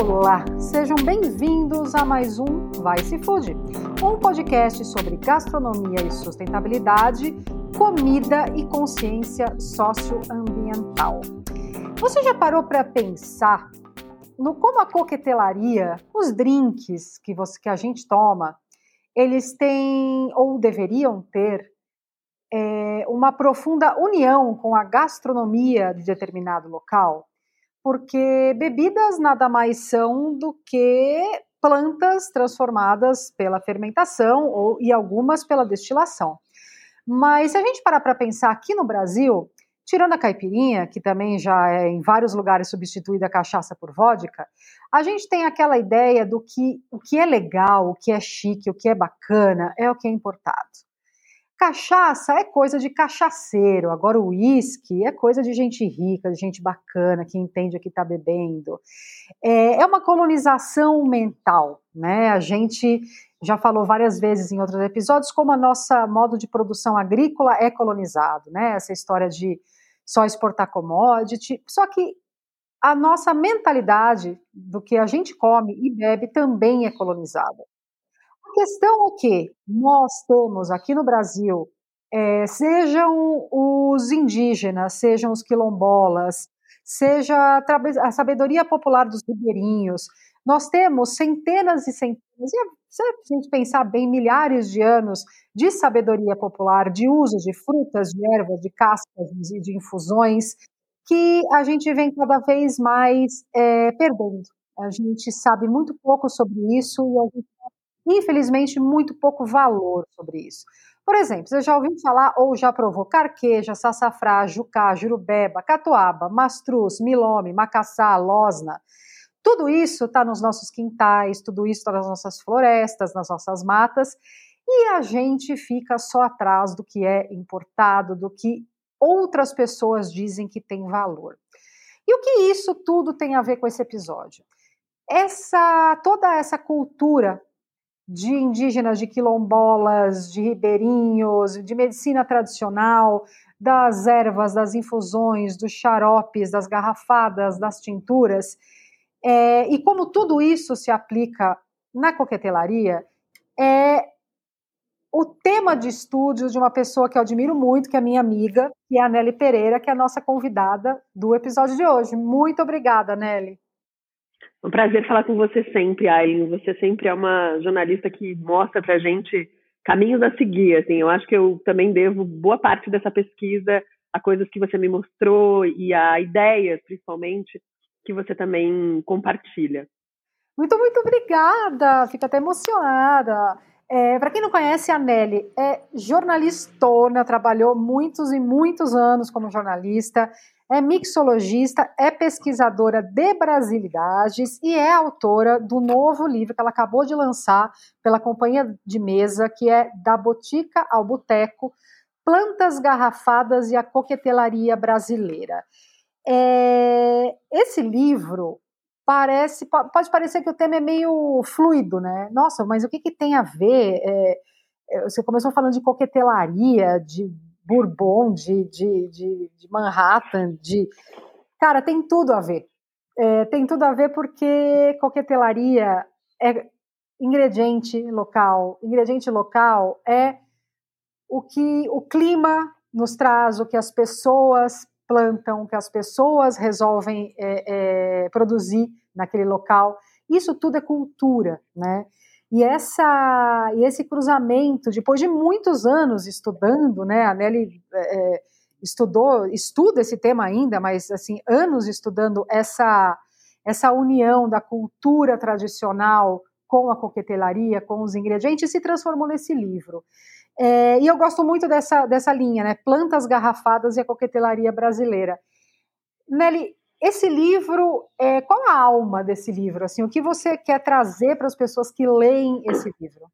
Olá, sejam bem-vindos a mais um Vai Se Food, um podcast sobre gastronomia e sustentabilidade, comida e consciência socioambiental. Você já parou para pensar no como a coquetelaria, os drinks que, você, que a gente toma, eles têm ou deveriam ter é, uma profunda união com a gastronomia de determinado local? Porque bebidas nada mais são do que plantas transformadas pela fermentação ou, e algumas pela destilação. Mas se a gente parar para pensar aqui no Brasil, tirando a caipirinha, que também já é em vários lugares substituída a cachaça por vodka, a gente tem aquela ideia do que o que é legal, o que é chique, o que é bacana, é o que é importado. Cachaça é coisa de cachaceiro, agora o uísque é coisa de gente rica, de gente bacana, que entende o que está bebendo. É, é, uma colonização mental, né? A gente já falou várias vezes em outros episódios como a nossa modo de produção agrícola é colonizado, né? Essa história de só exportar commodity. Só que a nossa mentalidade do que a gente come e bebe também é colonizada. Questão é que nós temos aqui no Brasil, é, sejam os indígenas, sejam os quilombolas, seja a sabedoria popular dos ribeirinhos, nós temos centenas e centenas, e se a gente pensar bem, milhares de anos de sabedoria popular, de uso de frutas, de ervas, de cascas, de, de infusões, que a gente vem cada vez mais é, perdendo. A gente sabe muito pouco sobre isso e a gente infelizmente, muito pouco valor sobre isso. Por exemplo, você já ouviu falar ou já provou carqueja, sassafrá, jucá, jurubeba, catuaba, mastruz, milome, macaçá, losna. Tudo isso está nos nossos quintais, tudo isso está nas nossas florestas, nas nossas matas, e a gente fica só atrás do que é importado, do que outras pessoas dizem que tem valor. E o que isso tudo tem a ver com esse episódio? Essa toda essa cultura de indígenas, de quilombolas, de ribeirinhos, de medicina tradicional, das ervas, das infusões, dos xaropes, das garrafadas, das tinturas. É, e como tudo isso se aplica na coquetelaria, é o tema de estúdios de uma pessoa que eu admiro muito, que é minha amiga, que é a Nelly Pereira, que é a nossa convidada do episódio de hoje. Muito obrigada, Nelly. Um prazer falar com você sempre, Aileen. Você sempre é uma jornalista que mostra pra gente caminhos a seguir. Assim, eu acho que eu também devo boa parte dessa pesquisa a coisas que você me mostrou e a ideias, principalmente, que você também compartilha. Muito, muito obrigada. Fico até emocionada. É, Para quem não conhece, a Nelly é jornalistona, trabalhou muitos e muitos anos como jornalista, é mixologista, é pesquisadora de brasilidades e é autora do novo livro que ela acabou de lançar pela companhia de mesa, que é Da Botica ao Boteco, Plantas Garrafadas e a Coquetelaria Brasileira. É, esse livro parece, pode parecer que o tema é meio fluido, né? Nossa, mas o que, que tem a ver? É, é você começou falando de coquetelaria, de Bourbon, de, de, de, de Manhattan, de. Cara, tem tudo a ver. É, tem tudo a ver porque coquetelaria é ingrediente local. Ingrediente local é o que o clima nos traz, o que as pessoas plantam, o que as pessoas resolvem é, é, produzir naquele local. Isso tudo é cultura, né? E, essa, e esse cruzamento, depois de muitos anos estudando, né, a Nelly é, é, estudou, estuda esse tema ainda, mas assim, anos estudando essa, essa união da cultura tradicional com a coquetelaria, com os ingredientes, se transformou nesse livro. É, e eu gosto muito dessa, dessa linha, né? Plantas garrafadas e a coquetelaria brasileira. Nelly, esse livro, é, qual a alma desse livro? Assim, o que você quer trazer para as pessoas que leem esse livro?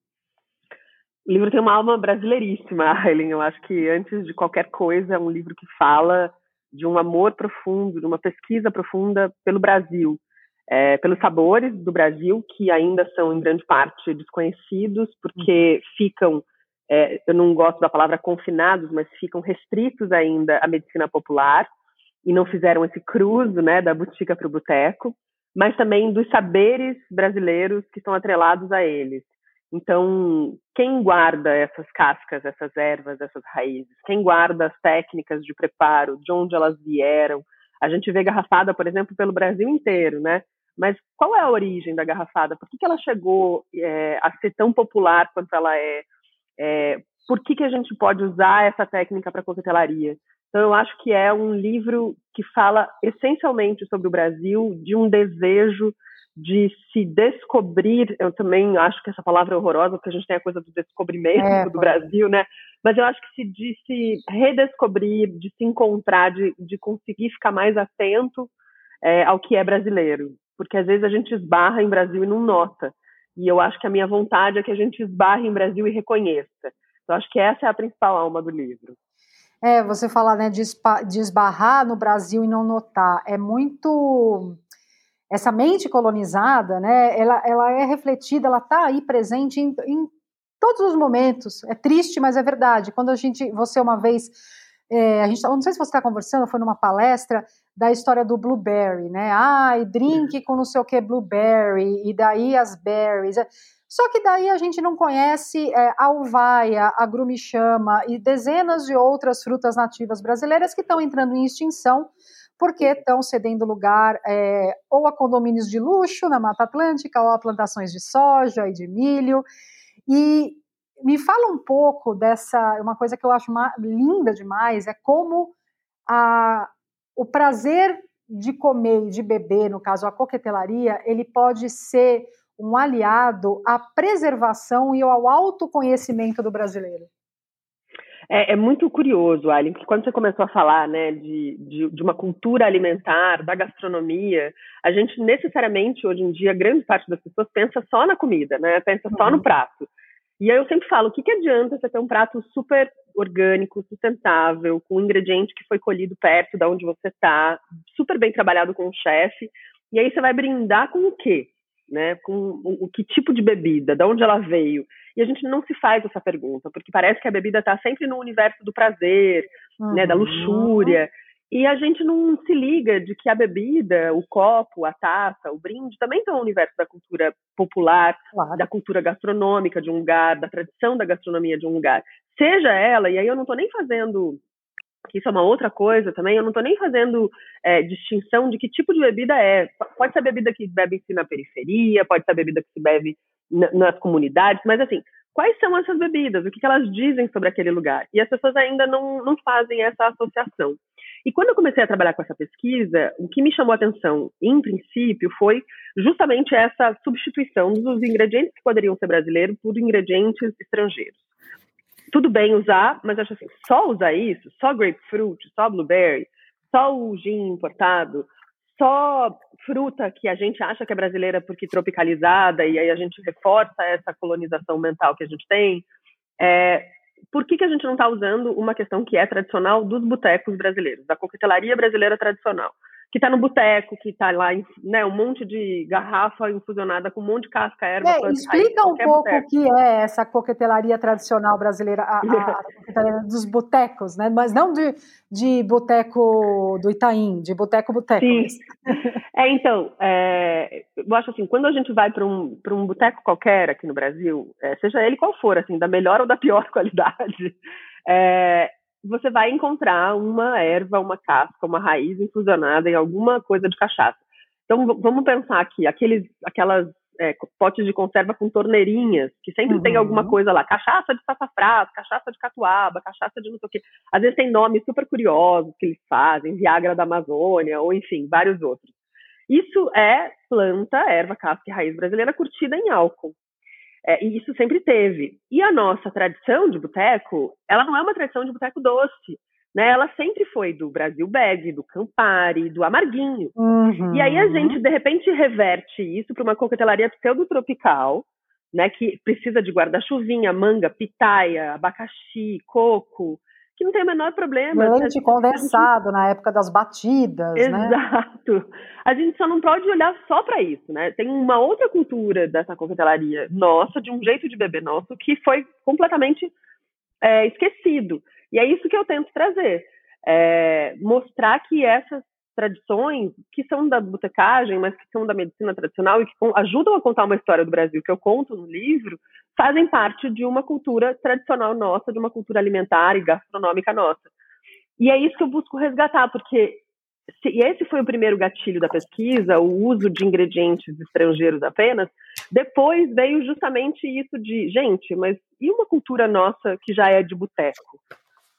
O livro tem uma alma brasileiríssima, Aileen. Eu acho que antes de qualquer coisa é um livro que fala de um amor profundo, de uma pesquisa profunda pelo Brasil, é, pelos sabores do Brasil que ainda são em grande parte desconhecidos, porque uhum. ficam, é, eu não gosto da palavra confinados, mas ficam restritos ainda à medicina popular e não fizeram esse cruzo, né, da botica para o boteco. mas também dos saberes brasileiros que estão atrelados a eles. Então, quem guarda essas cascas, essas ervas, essas raízes? Quem guarda as técnicas de preparo, de onde elas vieram? A gente vê garrafada, por exemplo, pelo Brasil inteiro, né? Mas qual é a origem da garrafada? Por que, que ela chegou é, a ser tão popular quanto ela é? é por que, que a gente pode usar essa técnica para coquetelaria? Então, eu acho que é um livro que fala essencialmente sobre o Brasil, de um desejo de se descobrir. Eu também acho que essa palavra é horrorosa, porque a gente tem a coisa do descobrimento é, do Brasil, né? Mas eu acho que se, de se redescobrir, de se encontrar, de, de conseguir ficar mais atento é, ao que é brasileiro. Porque às vezes a gente esbarra em Brasil e não nota. E eu acho que a minha vontade é que a gente esbarre em Brasil e reconheça. Eu acho que essa é a principal alma do livro. É, você falar né, de, de esbarrar no Brasil e não notar. É muito. Essa mente colonizada, né, ela, ela é refletida, ela está aí presente em, em todos os momentos. É triste, mas é verdade. Quando a gente, você uma vez, é, a gente, não sei se você está conversando, foi numa palestra da história do blueberry, né? Ai, drink com não sei o que blueberry e daí as berries. Só que daí a gente não conhece é, a uvaia, a grumichama e dezenas de outras frutas nativas brasileiras que estão entrando em extinção porque estão cedendo lugar é, ou a condomínios de luxo na Mata Atlântica ou a plantações de soja e de milho. E me fala um pouco dessa, uma coisa que eu acho linda demais, é como a, o prazer de comer e de beber, no caso a coquetelaria, ele pode ser um aliado à preservação e ao autoconhecimento do brasileiro. É, é, muito curioso, Alien, porque quando você começou a falar né, de, de, de, uma cultura alimentar, da gastronomia, a gente necessariamente, hoje em dia, grande parte das pessoas pensa só na comida, né? Pensa só no uhum. prato. E aí eu sempre falo, o que, que adianta você ter um prato super orgânico, sustentável, com um ingrediente que foi colhido perto da onde você está, super bem trabalhado com o chefe, e aí você vai brindar com o quê? Né? Com o, que tipo de bebida, de onde ela veio. E a gente não se faz essa pergunta, porque parece que a bebida está sempre no universo do prazer, uhum. né, da luxúria. E a gente não se liga de que a bebida, o copo, a taça, o brinde também estão no universo da cultura popular, claro. da cultura gastronômica de um lugar, da tradição da gastronomia de um lugar. Seja ela, e aí eu não estou nem fazendo que isso é uma outra coisa também, eu não estou nem fazendo é, distinção de que tipo de bebida é. Pode ser bebida que bebe-se na periferia, pode ser bebida que se bebe nas comunidades, mas assim, quais são essas bebidas? O que, que elas dizem sobre aquele lugar? E as pessoas ainda não, não fazem essa associação. E quando eu comecei a trabalhar com essa pesquisa, o que me chamou a atenção, em princípio, foi justamente essa substituição dos ingredientes que poderiam ser brasileiros por ingredientes estrangeiros tudo bem usar, mas acho assim, só usar isso, só grapefruit, só blueberry, só o gin importado, só fruta que a gente acha que é brasileira porque tropicalizada e aí a gente reforça essa colonização mental que a gente tem. É, por que, que a gente não está usando uma questão que é tradicional dos botecos brasileiros, da coquetelaria brasileira tradicional? Que está no boteco, que está lá, né, um monte de garrafa infusionada com um monte de casca, erva, é, Explica um pouco boteco. o que é essa coquetelaria tradicional brasileira, a, a, a dos botecos, né? Mas não de, de boteco do Itaim, de boteco-boteco. Sim. é, então, é, eu acho assim, quando a gente vai para um, um boteco qualquer aqui no Brasil, é, seja ele qual for, assim, da melhor ou da pior qualidade, é, você vai encontrar uma erva, uma casca, uma raiz infusionada em alguma coisa de cachaça. Então, vamos pensar aqui, aqueles, aquelas é, potes de conserva com torneirinhas, que sempre uhum. tem alguma uhum. coisa lá, cachaça de sassafrás, cachaça de catuaba, cachaça de não sei o quê. Às vezes tem nomes super curiosos que eles fazem, Viagra da Amazônia, ou enfim, vários outros. Isso é planta, erva, casca e raiz brasileira curtida em álcool. É, e isso sempre teve. E a nossa tradição de boteco, ela não é uma tradição de boteco doce. Né? Ela sempre foi do Brasil Bag, do Campari, do Amarguinho. Uhum. E aí a gente, de repente, reverte isso para uma coquetelaria pseudo-tropical, né? que precisa de guarda-chuvinha, manga, pitaia, abacaxi, coco, que não tem o menor problema. Leite condensado gente... na época das batidas, Exato. né? Exato. A gente só não pode olhar só para isso, né? Tem uma outra cultura dessa coquetelaria nossa, de um jeito de beber nosso, que foi completamente é, esquecido. E é isso que eu tento trazer. É, mostrar que essas tradições que são da botecagem, mas que são da medicina tradicional e que ajudam a contar uma história do Brasil, que eu conto no livro, fazem parte de uma cultura tradicional nossa, de uma cultura alimentar e gastronômica nossa. E é isso que eu busco resgatar, porque se, e esse foi o primeiro gatilho da pesquisa, o uso de ingredientes estrangeiros apenas. Depois veio justamente isso de, gente, mas e uma cultura nossa que já é de boteco?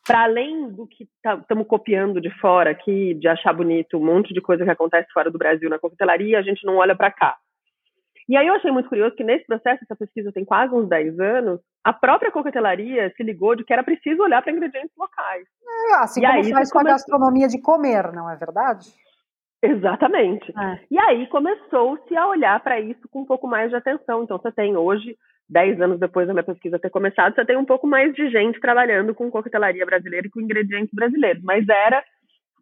Para além do que estamos tá, copiando de fora aqui, de achar bonito um monte de coisa que acontece fora do Brasil na coquetelaria, a gente não olha para cá. E aí eu achei muito curioso que nesse processo, essa pesquisa tem quase uns 10 anos, a própria coquetelaria se ligou de que era preciso olhar para ingredientes locais. É, assim e como aí, faz com a gastronomia de comer, não é verdade? Exatamente. É. E aí começou-se a olhar para isso com um pouco mais de atenção. Então você tem hoje, 10 anos depois da minha pesquisa ter começado, você tem um pouco mais de gente trabalhando com coquetelaria brasileira e com ingredientes brasileiros. Mas era,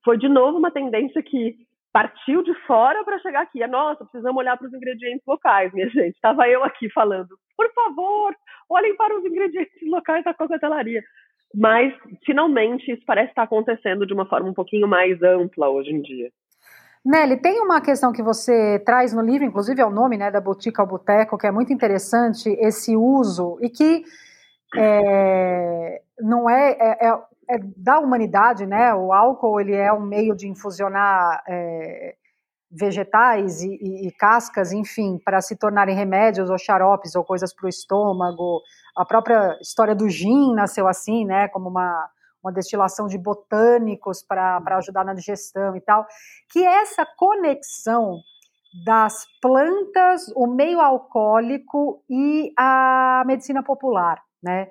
foi de novo uma tendência que partiu de fora para chegar aqui. É, nossa, precisamos olhar para os ingredientes locais, minha gente. Estava eu aqui falando, por favor, olhem para os ingredientes locais da coquetelaria. Mas, finalmente, isso parece estar acontecendo de uma forma um pouquinho mais ampla hoje em dia. Nelly, tem uma questão que você traz no livro, inclusive é o nome né, da Botica ao Boteco, que é muito interessante, esse uso, e que é, não é, é, é é da humanidade, né? O álcool ele é um meio de infusionar é, vegetais e, e, e, cascas, enfim, para se tornarem remédios ou xaropes ou coisas para o estômago. A própria história do gin nasceu assim, né? Como uma, uma destilação de botânicos para ajudar na digestão e tal. Que é essa conexão das plantas, o meio alcoólico e a medicina popular, né?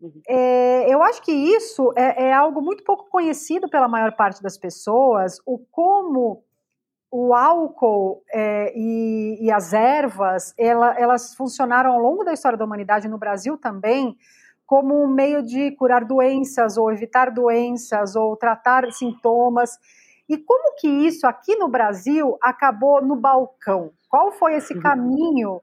Uhum. É, eu acho que isso é, é, algo muito pouco conhecido pela maior parte das pessoas, o como o álcool é, e, e, as ervas, ela, elas funcionaram ao longo da história da humanidade, no Brasil também, como um meio de curar doenças, ou evitar doenças, ou tratar sintomas. E como que isso aqui no Brasil acabou no balcão? Qual foi esse uhum. caminho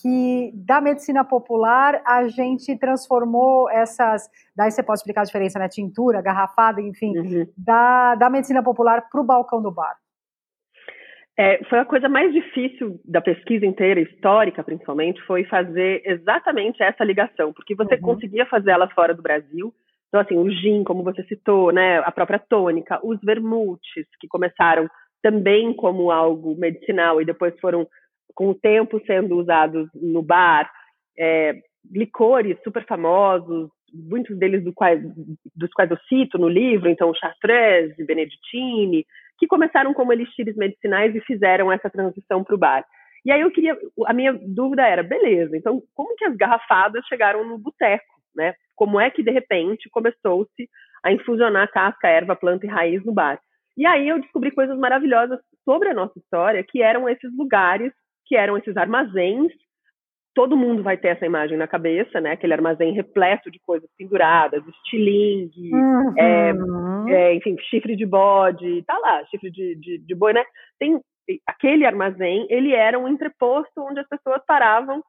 que da medicina popular a gente transformou essas. Daí você pode explicar a diferença, né? Tintura, garrafada, enfim, uhum. da, da medicina popular para o balcão do bar. É, foi a coisa mais difícil da pesquisa inteira, histórica principalmente, foi fazer exatamente essa ligação, porque você uhum. conseguia fazer ela fora do Brasil. Então, assim, o gin, como você citou, né, a própria tônica, os vermutes, que começaram também como algo medicinal e depois foram com o tempo sendo usados no bar, é, licores super famosos, muitos deles do quais, dos quais eu cito no livro, então Chartreuse, Benedictine, que começaram como elixires medicinais e fizeram essa transição para o bar. E aí eu queria, a minha dúvida era, beleza, então como que as garrafadas chegaram no boteco, né? Como é que de repente começou-se a infusionar casca, erva, planta e raiz no bar? E aí eu descobri coisas maravilhosas sobre a nossa história, que eram esses lugares que eram esses armazéns. Todo mundo vai ter essa imagem na cabeça, né? Aquele armazém repleto de coisas penduradas, estilingue, uhum. é, é, enfim, chifre de bode, tá lá, chifre de, de, de boi, né? Tem aquele armazém, ele era um entreposto onde as pessoas paravam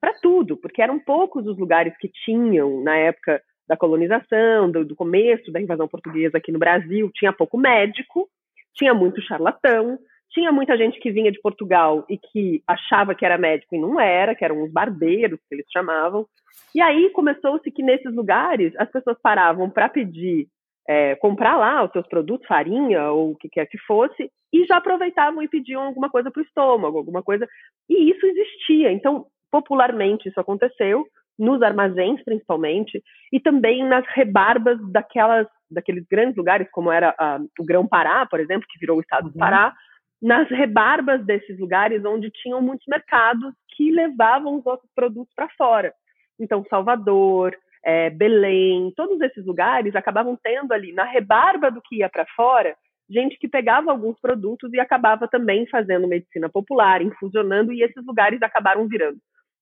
para tudo, porque eram poucos os lugares que tinham na época da colonização, do, do, começo da invasão portuguesa aqui no Brasil, tinha pouco médico, tinha muito charlatão, tinha muita gente que vinha de Portugal e que achava que era médico e não era, que eram os barbeiros, que eles chamavam. E aí começou-se que nesses lugares as pessoas paravam para pedir, é, comprar lá os seus produtos, farinha ou o que quer que fosse, e já aproveitavam e pediam alguma coisa para o estômago, alguma coisa. E isso existia. Então, popularmente, isso aconteceu, nos armazéns principalmente, e também nas rebarbas daquelas, daqueles grandes lugares, como era o Grão-Pará, por exemplo, que virou o estado do uhum. Pará, nas rebarbas desses lugares onde tinham muitos mercados que levavam os outros produtos para fora. Então, Salvador, é, Belém, todos esses lugares acabavam tendo ali, na rebarba do que ia para fora, gente que pegava alguns produtos e acabava também fazendo medicina popular, infusionando, e esses lugares acabaram virando.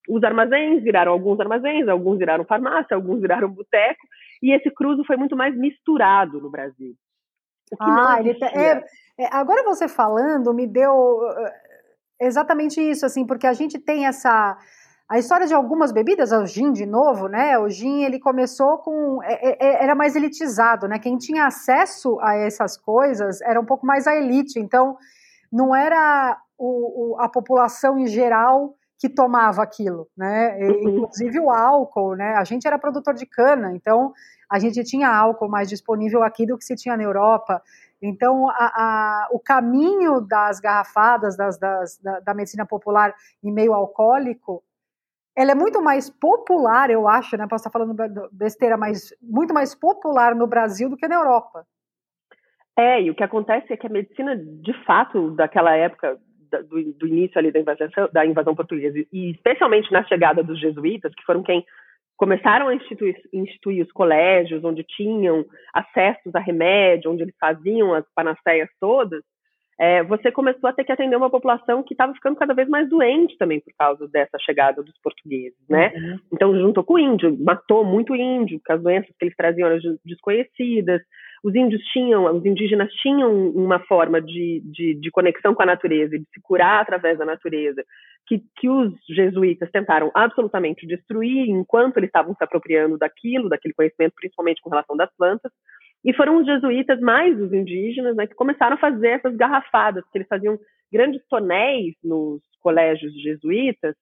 Os armazéns viraram alguns armazéns, alguns viraram farmácia, alguns viraram boteco, e esse cruzo foi muito mais misturado no Brasil. Ah, ele tá, é, é, agora você falando me deu eh, exatamente isso, assim, porque a gente tem essa a história de algumas bebidas, o gin de novo, né? O gin ele começou com é, é, é, era mais elitizado, né? Quem tinha acesso a essas coisas era um pouco mais a elite. Então não era o, o, a população em geral que tomava aquilo, né? Uhum. Inclusive o álcool, né? A gente era produtor de cana, então a gente tinha álcool mais disponível aqui do que se tinha na Europa. Então, a, a, o caminho das garrafadas, das, das, da, da, medicina popular em meio alcoólico, ela é muito mais popular, eu acho, né? Posso estar falando besteira, mas muito mais popular no Brasil do que na Europa. É, e o que acontece é que a medicina, de fato, daquela época, do, do início ali da invasão, da invasão portuguesa, e especialmente na chegada dos jesuítas, que foram quem começaram a instituir, instituir, os colégios onde tinham acessos a remédio, onde eles faziam as panaceias todas, é, você começou a ter que atender uma população que estava ficando cada vez mais doente também por causa dessa chegada dos portugueses, né? Uhum. Então juntou com o índio, matou muito índio, porque as doenças que eles traziam eram desconhecidas. Os índios tinham, os indígenas tinham uma forma de, de, de conexão com a natureza de se curar através da natureza, que, que os jesuítas tentaram absolutamente destruir enquanto eles estavam se apropriando daquilo, daquele conhecimento, principalmente com relação das plantas. E foram os jesuítas, mais os indígenas, né, que começaram a fazer essas garrafadas, que eles faziam grandes tonéis nos colégios jesuítas,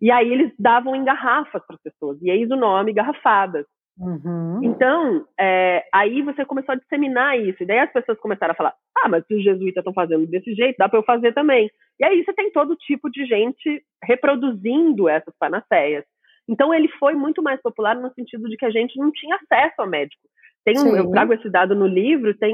e aí eles davam em garrafas para as pessoas, e eis o nome, garrafadas. Uhum. Então, é, aí você começou a disseminar isso, e daí as pessoas começaram a falar: ah, mas se os jesuítas estão fazendo desse jeito, dá para eu fazer também. E aí você tem todo tipo de gente reproduzindo essas panaceias. Então, ele foi muito mais popular no sentido de que a gente não tinha acesso ao médico. Tem eu trago esse dado no livro, tem,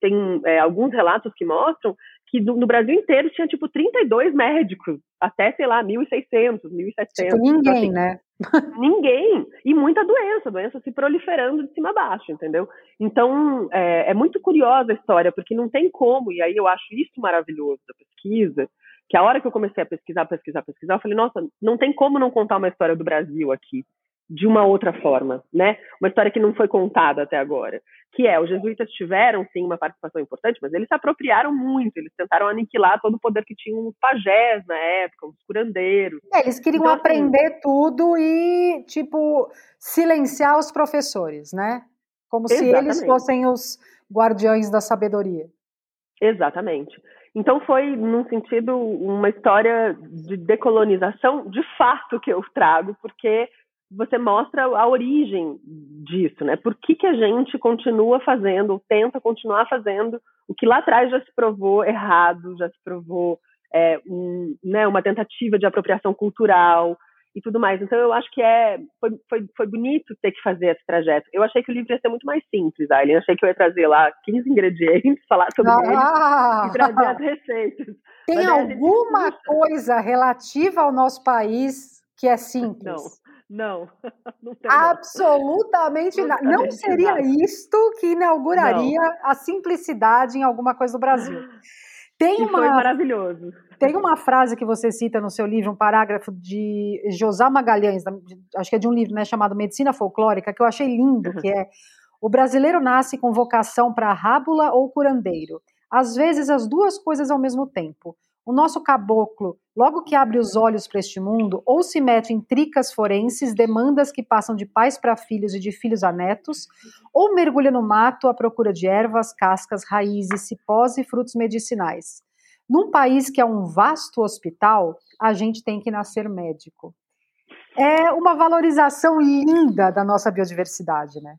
tem é, alguns relatos que mostram que do, no Brasil inteiro tinha, tipo, 32 médicos, até, sei lá, 1.600, 1.700. Tipo, ninguém, assim, né? ninguém. E muita doença, doença se proliferando de cima a baixo, entendeu? Então, é, é muito curiosa a história, porque não tem como, e aí eu acho isso maravilhoso da pesquisa, que a hora que eu comecei a pesquisar, pesquisar, pesquisar, eu falei, nossa, não tem como não contar uma história do Brasil aqui de uma outra forma, né? Uma história que não foi contada até agora, que é os jesuítas tiveram sim uma participação importante, mas eles se apropriaram muito, eles tentaram aniquilar todo o poder que tinham os pajés na época, os curandeiros. É, eles queriam então, assim, aprender assim, tudo e tipo silenciar os professores, né? Como exatamente. se eles fossem os guardiões da sabedoria. Exatamente. Então foi, num sentido, uma história de decolonização de fato que eu trago, porque você mostra a origem disso, né? Por que, que a gente continua fazendo, ou tenta continuar fazendo, o que lá atrás já se provou errado, já se provou é, um, né, uma tentativa de apropriação cultural e tudo mais. Então eu acho que é foi, foi, foi bonito ter que fazer esse trajeto. Eu achei que o livro ia ser muito mais simples, Aileen. Achei que eu ia trazer lá 15 ingredientes, falar sobre ah! eles e trazer as receitas. Tem Mas, alguma gente... coisa relativa ao nosso país que é simples? Não. Não, não tem. Absolutamente nada. Não seria isto que inauguraria não. a simplicidade em alguma coisa do Brasil. Tem uma, foi maravilhoso. Tem uma frase que você cita no seu livro, um parágrafo de José Magalhães, acho que é de um livro né, chamado Medicina Folclórica, que eu achei lindo, uhum. que é o brasileiro nasce com vocação para rábula ou curandeiro. Às vezes as duas coisas ao mesmo tempo. O nosso caboclo, logo que abre os olhos para este mundo, ou se mete em tricas forenses, demandas que passam de pais para filhos e de filhos a netos, ou mergulha no mato à procura de ervas, cascas, raízes, cipós e frutos medicinais. Num país que é um vasto hospital, a gente tem que nascer médico. É uma valorização linda da nossa biodiversidade, né?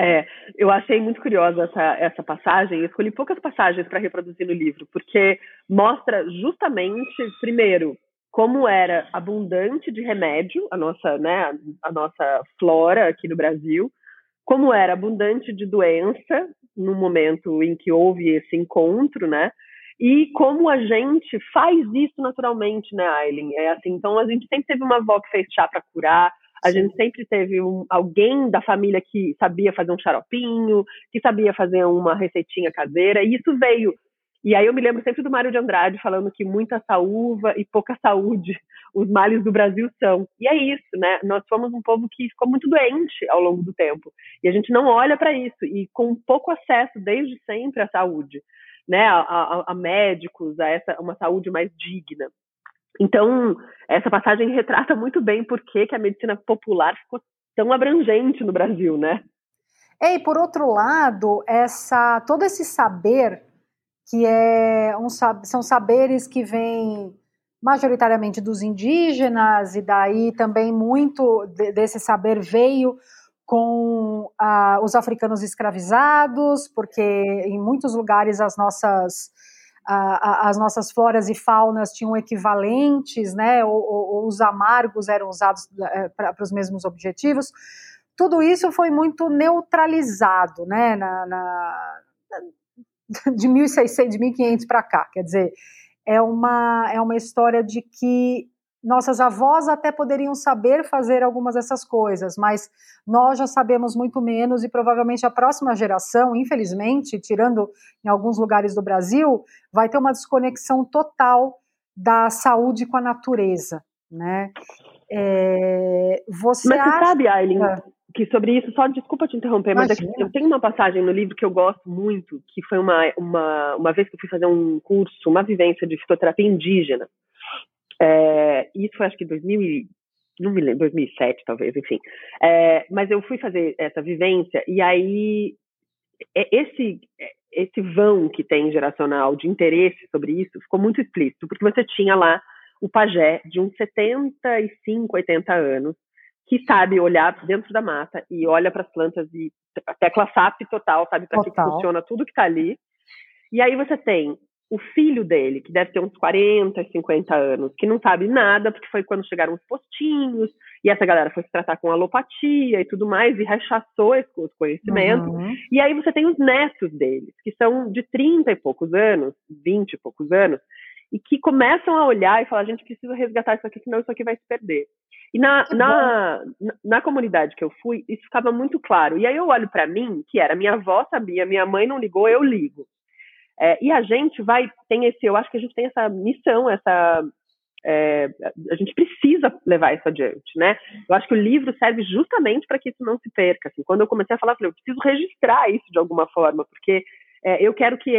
É, eu achei muito curiosa essa, essa passagem. Escolhi poucas passagens para reproduzir no livro, porque mostra justamente, primeiro, como era abundante de remédio a nossa, né, a nossa flora aqui no Brasil, como era abundante de doença no momento em que houve esse encontro, né? E como a gente faz isso naturalmente, né, Aileen? É assim, então a gente sempre teve uma avó que fez chá para curar, a gente sempre teve um, alguém da família que sabia fazer um xaropinho, que sabia fazer uma receitinha caseira, e isso veio. E aí eu me lembro sempre do Mário de Andrade falando que muita saúva e pouca saúde os males do Brasil são. E é isso, né? Nós somos um povo que ficou muito doente ao longo do tempo. E a gente não olha para isso. E com pouco acesso desde sempre à saúde, né? A, a, a médicos, a essa, uma saúde mais digna. Então, essa passagem retrata muito bem por que, que a medicina popular ficou tão abrangente no Brasil, né? É, e por outro lado, essa, todo esse saber, que é um, são saberes que vêm majoritariamente dos indígenas, e daí também muito desse saber veio com ah, os africanos escravizados, porque em muitos lugares as nossas as nossas floras e faunas tinham equivalentes, né, ou, ou os amargos eram usados eh, para os mesmos objetivos. Tudo isso foi muito neutralizado, né, na, na de 1600, de 1500 para cá. Quer dizer, é uma, é uma história de que nossas avós até poderiam saber fazer algumas dessas coisas, mas nós já sabemos muito menos e provavelmente a próxima geração, infelizmente, tirando em alguns lugares do Brasil, vai ter uma desconexão total da saúde com a natureza, né? É, você mas acha... você sabe, Aileen, é. que sobre isso, só desculpa te interromper, mas é eu tenho uma passagem no livro que eu gosto muito, que foi uma, uma, uma vez que eu fui fazer um curso, uma vivência de fitoterapia indígena, é, isso foi acho que 2000 e, não me lembro, 2007 talvez, enfim. É, mas eu fui fazer essa vivência e aí é, esse esse vão que tem geracional de interesse sobre isso ficou muito explícito, porque você tinha lá o pajé de uns 75, 80 anos, que sabe olhar dentro da mata e olha para as plantas e a tecla SAP total, sabe para que funciona tudo que está ali. E aí você tem o filho dele, que deve ter uns 40, 50 anos, que não sabe nada, porque foi quando chegaram os postinhos, e essa galera foi se tratar com alopatia e tudo mais, e rechaçou esse conhecimento. Uhum. E aí você tem os netos deles, que são de 30 e poucos anos, 20 e poucos anos, e que começam a olhar e falar, a gente precisa resgatar isso aqui, senão isso aqui vai se perder. E na, na, na, na, comunidade que eu fui, isso ficava muito claro. E aí eu olho para mim, que era minha avó sabia, minha mãe não ligou, eu ligo. É, e a gente vai, tem esse, eu acho que a gente tem essa missão, essa. É, a gente precisa levar isso adiante, né? Eu acho que o livro serve justamente para que isso não se perca. Assim, quando eu comecei a falar, eu falei, eu preciso registrar isso de alguma forma, porque é, eu quero que,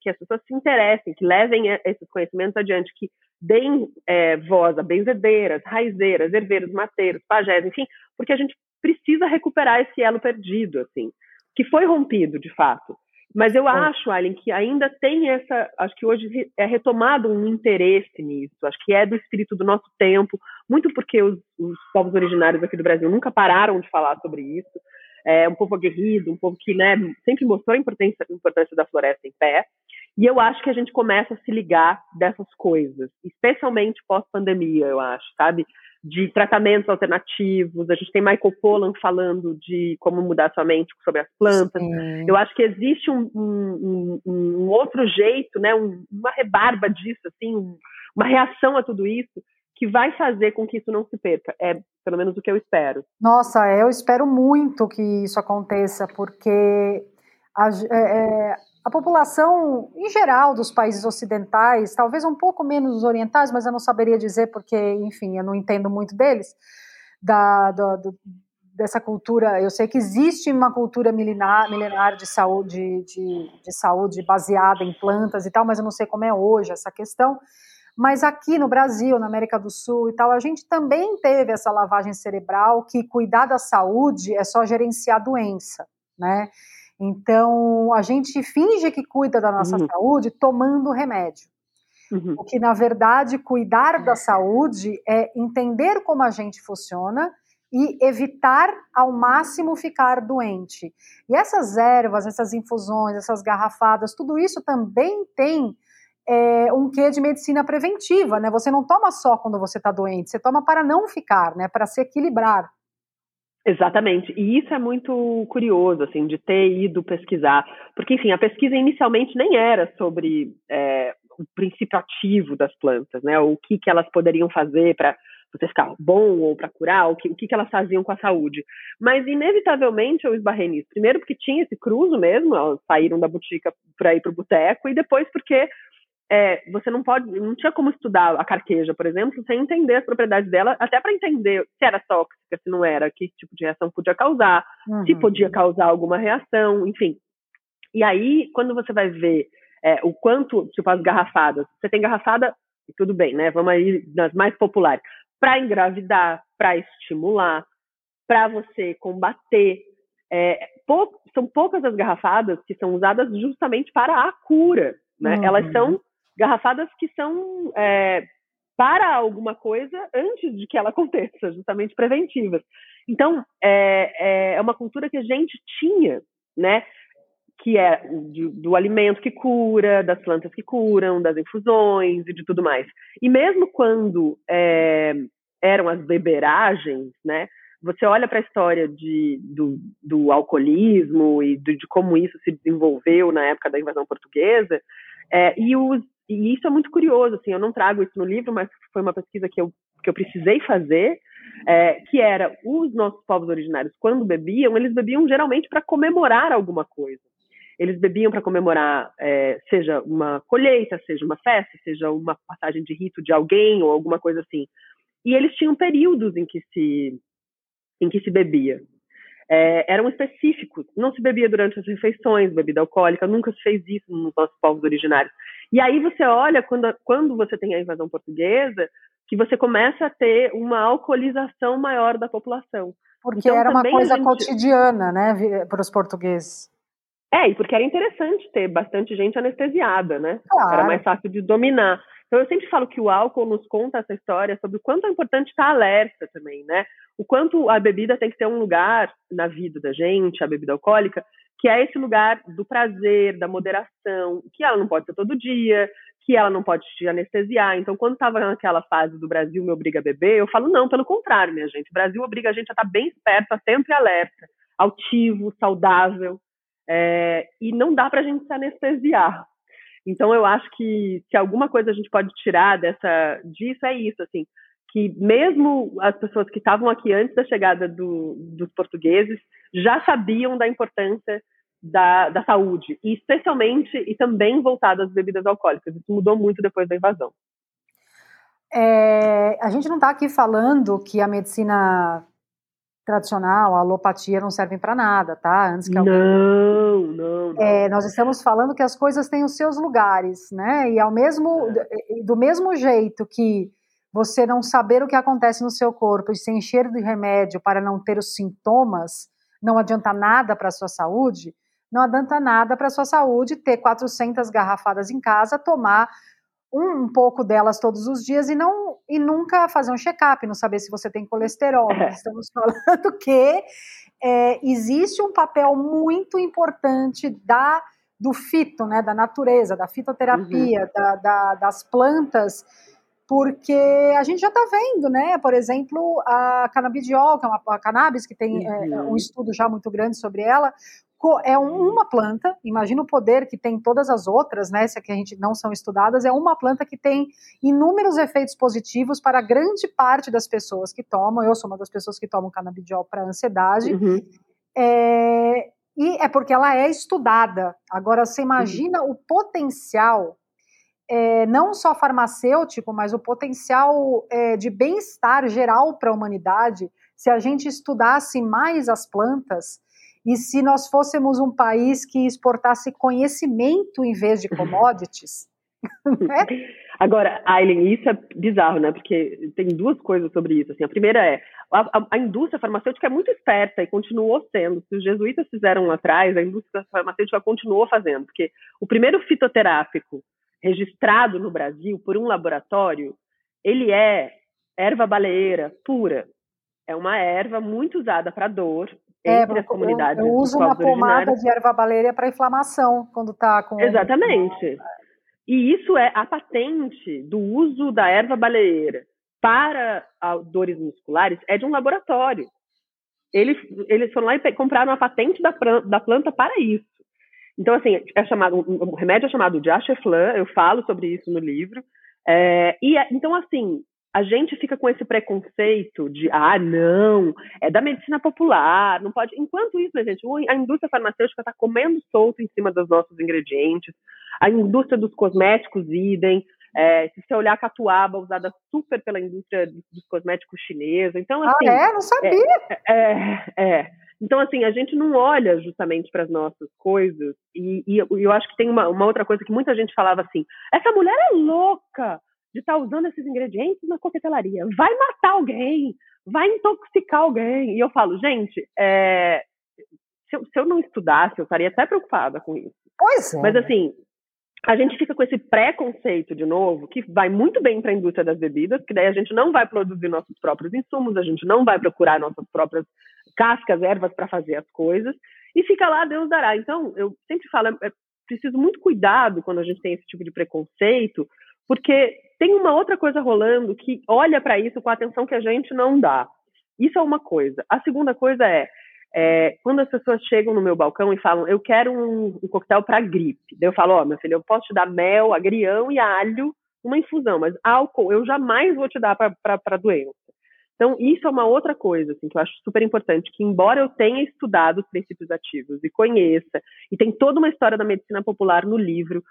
que as pessoas se interessem, que levem esses conhecimentos adiante, que deem é, voz a benzedeiras, raizeiras, herveiros, mateiros, pajés, enfim, porque a gente precisa recuperar esse elo perdido, assim, que foi rompido, de fato. Mas eu acho, Aileen, que ainda tem essa. Acho que hoje é retomado um interesse nisso. Acho que é do espírito do nosso tempo, muito porque os, os povos originários aqui do Brasil nunca pararam de falar sobre isso. É um povo aguerrido, um povo que né, sempre mostrou a importância, a importância da floresta em pé. E eu acho que a gente começa a se ligar dessas coisas, especialmente pós-pandemia, eu acho, sabe? De tratamentos alternativos. A gente tem Michael Pollan falando de como mudar sua mente sobre as plantas. Sim. Eu acho que existe um, um, um, um outro jeito, né, uma rebarba disso, assim, uma reação a tudo isso que vai fazer com que isso não se perca. É pelo menos o que eu espero. Nossa, eu espero muito que isso aconteça, porque a, é, é a população em geral dos países ocidentais, talvez um pouco menos os orientais, mas eu não saberia dizer porque, enfim, eu não entendo muito deles, da, do, do, dessa cultura. Eu sei que existe uma cultura milenar, milenar de saúde, de, de saúde baseada em plantas e tal, mas eu não sei como é hoje essa questão. Mas aqui no Brasil, na América do Sul e tal, a gente também teve essa lavagem cerebral que cuidar da saúde é só gerenciar a doença, né? Então, a gente finge que cuida da nossa uhum. saúde tomando remédio. Uhum. O que, na verdade, cuidar da saúde é entender como a gente funciona e evitar ao máximo ficar doente. E essas ervas, essas infusões, essas garrafadas, tudo isso também tem é, um quê de medicina preventiva, né? Você não toma só quando você está doente, você toma para não ficar, né? Para se equilibrar. Exatamente. E isso é muito curioso, assim, de ter ido pesquisar. Porque, enfim, a pesquisa inicialmente nem era sobre é, o princípio ativo das plantas, né? O que, que elas poderiam fazer para você ficar bom ou para curar, o que, o que, que elas faziam com a saúde. Mas, inevitavelmente, eu esbarrei nisso. Primeiro porque tinha esse cruzo mesmo, elas saíram da botica para ir para o boteco, e depois porque é, você não pode, não tinha como estudar a carqueja, por exemplo, sem entender as propriedades dela, até para entender se era tóxica, se não era, que tipo de reação podia causar, uhum. se podia causar alguma reação, enfim. E aí, quando você vai ver é, o quanto, tipo, as garrafadas, você tem garrafada tudo bem, né? Vamos aí nas mais populares. Para engravidar, para estimular, para você combater. É, pou, são poucas as garrafadas que são usadas justamente para a cura, né? Uhum. Elas são garrafadas que são é, para alguma coisa antes de que ela aconteça, justamente preventivas. Então, é, é uma cultura que a gente tinha, né? Que é do, do alimento que cura, das plantas que curam, das infusões e de tudo mais. E mesmo quando é, eram as beberagens, né? Você olha para a história de, do, do alcoolismo e de, de como isso se desenvolveu na época da invasão portuguesa, é, e os e isso é muito curioso, assim, eu não trago isso no livro, mas foi uma pesquisa que eu, que eu precisei fazer, é, que era os nossos povos originários, quando bebiam, eles bebiam geralmente para comemorar alguma coisa. Eles bebiam para comemorar, é, seja uma colheita, seja uma festa, seja uma passagem de rito de alguém ou alguma coisa assim. E eles tinham períodos em que se, em que se bebia. É, eram específicos. Não se bebia durante as refeições, bebida alcoólica, nunca se fez isso nos nossos povos originários. E aí você olha, quando, quando você tem a invasão portuguesa, que você começa a ter uma alcoolização maior da população. Porque então, era uma coisa gente... cotidiana, né, para os portugueses. É, e porque era interessante ter bastante gente anestesiada, né? Claro. Era mais fácil de dominar. Então eu sempre falo que o álcool nos conta essa história sobre o quanto é importante estar alerta também, né? O quanto a bebida tem que ter um lugar na vida da gente, a bebida alcoólica, que é esse lugar do prazer, da moderação, que ela não pode ser todo dia, que ela não pode te anestesiar. Então, quando estava naquela fase do Brasil me obriga a beber, eu falo, não, pelo contrário, minha gente. O Brasil obriga a gente a estar bem esperta, sempre alerta, altivo, saudável, é, e não dá para a gente se anestesiar. Então eu acho que se alguma coisa a gente pode tirar dessa disso é isso, assim, que mesmo as pessoas que estavam aqui antes da chegada do, dos portugueses já sabiam da importância da, da saúde, e especialmente e também voltado às bebidas alcoólicas. Isso mudou muito depois da invasão. É, a gente não está aqui falando que a medicina tradicional, a alopatia não servem para nada, tá? Antes que alguém... Não, não, não. É, nós estamos falando que as coisas têm os seus lugares, né? E ao mesmo, é. do mesmo jeito que você não saber o que acontece no seu corpo e se encher de remédio para não ter os sintomas, não adianta nada para a sua saúde, não adianta nada para a sua saúde ter 400 garrafadas em casa, tomar um, um, pouco delas todos os dias e não e nunca fazer um check-up, não saber se você tem colesterol. É. Estamos falando que é, existe um papel muito importante da do fito, né, da natureza, da fitoterapia, uhum. da, da, das plantas, porque a gente já está vendo, né, por exemplo, a canabidiol, que é uma a cannabis, que tem é, uhum. é, um estudo já muito grande sobre ela, é uma planta, imagina o poder que tem todas as outras, né, se que a gente não são estudadas, é uma planta que tem inúmeros efeitos positivos para grande parte das pessoas que tomam, eu sou uma das pessoas que tomam canabidiol para ansiedade, uhum. é, e é porque ela é estudada. Agora, você imagina uhum. o potencial, é, não só farmacêutico, mas o potencial é, de bem-estar geral para a humanidade, se a gente estudasse mais as plantas, e se nós fôssemos um país que exportasse conhecimento em vez de commodities? né? Agora, Aileen, isso é bizarro, né? Porque tem duas coisas sobre isso. Assim, a primeira é a, a, a, indústria farmacêutica é muito esperta e continuou sendo. Se os jesuítas fizeram lá atrás, a indústria farmacêutica continuou fazendo, porque o primeiro fitoterápico registrado no Brasil por um laboratório, ele é erva baleeira pura. É uma erva muito usada para dor, é, entre as comunidades. Eu, eu uso uma pomada de erva baleia para inflamação quando está com. Exatamente. E isso é a patente do uso da erva baleeira para dores musculares é de um laboratório. Eles, eles foram lá e compraram a patente da, da planta para isso. Então, assim, é chamado, o remédio é chamado de Acheflan, eu falo sobre isso no livro. É, e é, então, assim, a gente fica com esse preconceito de, ah, não, é da medicina popular, não pode. Enquanto isso, né, gente, a indústria farmacêutica está comendo solto em cima dos nossos ingredientes, a indústria dos cosméticos, idem. É, se você olhar a catuaba, usada super pela indústria dos cosméticos chinesa. Então, assim. Ah, é? Não sabia! É, é, é. Então, assim, a gente não olha justamente para as nossas coisas. E, e, eu acho que tem uma, uma outra coisa que muita gente falava assim: essa mulher é louca de estar tá usando esses ingredientes na coquetelaria. Vai matar alguém, vai intoxicar alguém. E eu falo, gente, é, se, eu, se, eu, não estudasse, eu estaria até preocupada com isso. Pois é. Mas assim, a gente fica com esse preconceito de novo, que vai muito bem para a indústria das bebidas, que daí a gente não vai produzir nossos próprios insumos, a gente não vai procurar nossas próprias cascas, ervas para fazer as coisas, e fica lá, Deus dará. Então, eu sempre falo, é, é preciso muito cuidado quando a gente tem esse tipo de preconceito, porque tem uma outra coisa rolando que olha para isso com a atenção que a gente não dá. Isso é uma coisa. A segunda coisa é, é, quando as pessoas chegam no meu balcão e falam, eu quero um, um coquetel para gripe. Daí eu falo, ó, oh, meu filho, eu posso te dar mel, agrião e alho, uma infusão, mas álcool eu jamais vou te dar para doença. Então, isso é uma outra coisa, assim, que eu acho super importante, que embora eu tenha estudado os princípios ativos e conheça, e tem toda uma história da medicina popular no livro,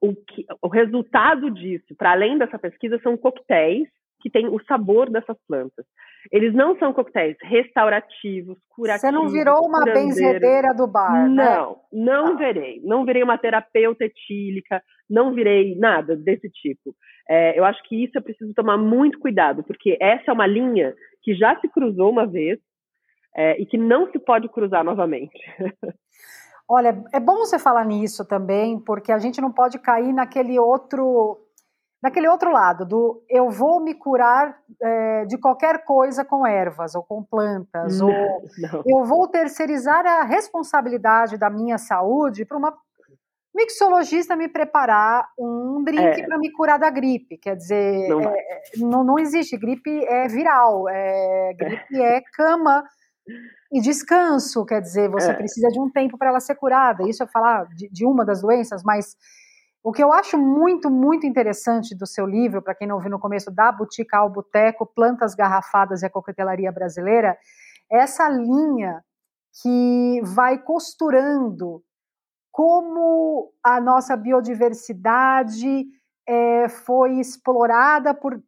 o, que, o resultado disso, para além dessa pesquisa, são coquetéis que têm o sabor dessas plantas. Eles não são coquetéis restaurativos, curativos. Você não virou uma benzedeira do bar, né? Não, não ah. virei. Não virei uma terapeuta etílica, não virei nada desse tipo. É, eu acho que isso eu preciso tomar muito cuidado, porque essa é uma linha que já se cruzou uma vez é, e que não se pode cruzar novamente. Olha, é bom você falar nisso também, porque a gente não pode cair naquele outro naquele outro lado, do eu vou me curar é, de qualquer coisa com ervas ou com plantas, não, ou não. eu vou terceirizar a responsabilidade da minha saúde para uma mixologista me preparar um drink é. para me curar da gripe. Quer dizer, não, é, não, não, existe. Gripe é viral, é, gripe é cama e descanso. Quer dizer, você é. precisa de um tempo para ela ser curada. Isso é falar de, de uma das doenças, mas o que eu acho muito, muito interessante do seu livro, para quem não viu no começo, da Boutique ao Boteco, Plantas Garrafadas e a Coquetelaria Brasileira, é essa linha que vai costurando como a nossa biodiversidade é, foi explorada por.